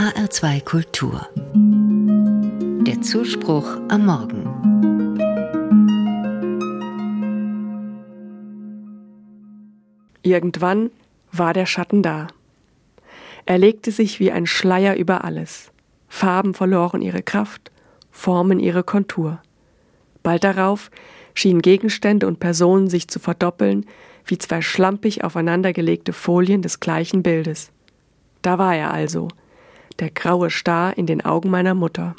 HR2 Kultur. Der Zuspruch am Morgen. Irgendwann war der Schatten da. Er legte sich wie ein Schleier über alles. Farben verloren ihre Kraft, Formen ihre Kontur. Bald darauf schienen Gegenstände und Personen sich zu verdoppeln, wie zwei schlampig aufeinandergelegte Folien des gleichen Bildes. Da war er also, der graue Star in den Augen meiner Mutter.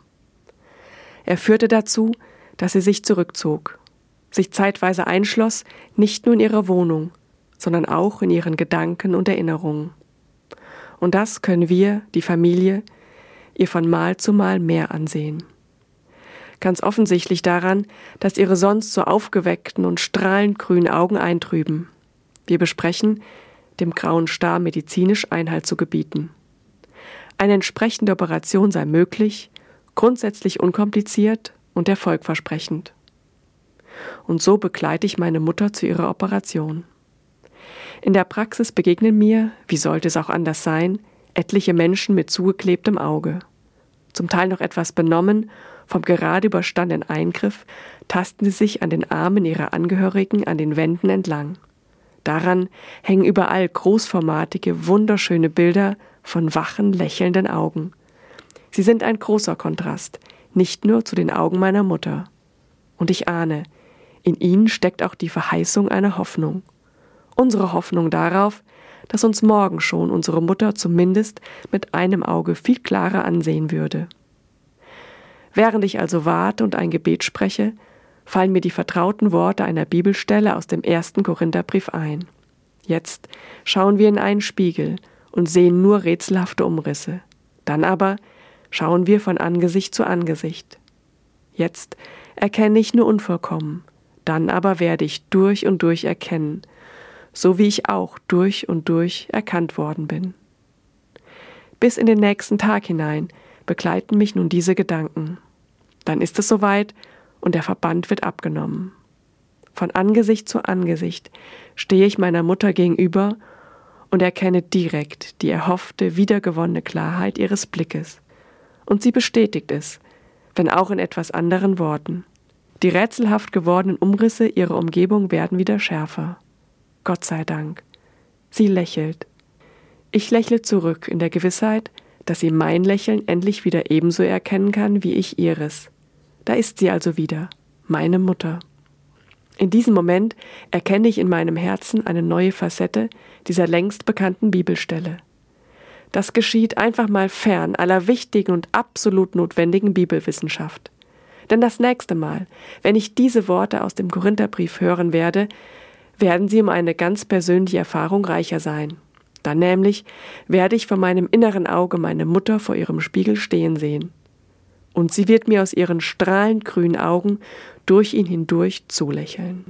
Er führte dazu, dass sie sich zurückzog, sich zeitweise einschloss, nicht nur in ihrer Wohnung, sondern auch in ihren Gedanken und Erinnerungen. Und das können wir, die Familie, ihr von Mal zu Mal mehr ansehen. Ganz offensichtlich daran, dass ihre sonst so aufgeweckten und strahlend grünen Augen eintrüben. Wir besprechen, dem grauen Star medizinisch Einhalt zu gebieten. Eine entsprechende Operation sei möglich, grundsätzlich unkompliziert und erfolgversprechend. Und so begleite ich meine Mutter zu ihrer Operation. In der Praxis begegnen mir, wie sollte es auch anders sein, etliche Menschen mit zugeklebtem Auge. Zum Teil noch etwas benommen, vom gerade überstandenen Eingriff tasten sie sich an den Armen ihrer Angehörigen an den Wänden entlang. Daran hängen überall großformatige, wunderschöne Bilder von wachen, lächelnden Augen. Sie sind ein großer Kontrast, nicht nur zu den Augen meiner Mutter. Und ich ahne, in ihnen steckt auch die Verheißung einer Hoffnung. Unsere Hoffnung darauf, dass uns morgen schon unsere Mutter zumindest mit einem Auge viel klarer ansehen würde. Während ich also warte und ein Gebet spreche, fallen mir die vertrauten Worte einer Bibelstelle aus dem ersten Korintherbrief ein. Jetzt schauen wir in einen Spiegel und sehen nur rätselhafte Umrisse. Dann aber schauen wir von Angesicht zu Angesicht. Jetzt erkenne ich nur unvollkommen, dann aber werde ich durch und durch erkennen, so wie ich auch durch und durch erkannt worden bin. Bis in den nächsten Tag hinein begleiten mich nun diese Gedanken. Dann ist es soweit und der Verband wird abgenommen. Von Angesicht zu Angesicht stehe ich meiner Mutter gegenüber und erkenne direkt die erhoffte, wiedergewonnene Klarheit ihres Blickes. Und sie bestätigt es, wenn auch in etwas anderen Worten. Die rätselhaft gewordenen Umrisse ihrer Umgebung werden wieder schärfer. Gott sei Dank. Sie lächelt. Ich lächle zurück in der Gewissheit, dass sie mein Lächeln endlich wieder ebenso erkennen kann wie ich ihres. Da ist sie also wieder, meine Mutter. In diesem Moment erkenne ich in meinem Herzen eine neue Facette dieser längst bekannten Bibelstelle. Das geschieht einfach mal fern aller wichtigen und absolut notwendigen Bibelwissenschaft. Denn das nächste Mal, wenn ich diese Worte aus dem Korintherbrief hören werde, werden sie um eine ganz persönliche Erfahrung reicher sein. Dann nämlich werde ich vor meinem inneren Auge meine Mutter vor ihrem Spiegel stehen sehen und sie wird mir aus ihren strahlend grünen Augen durch ihn hindurch zulächeln.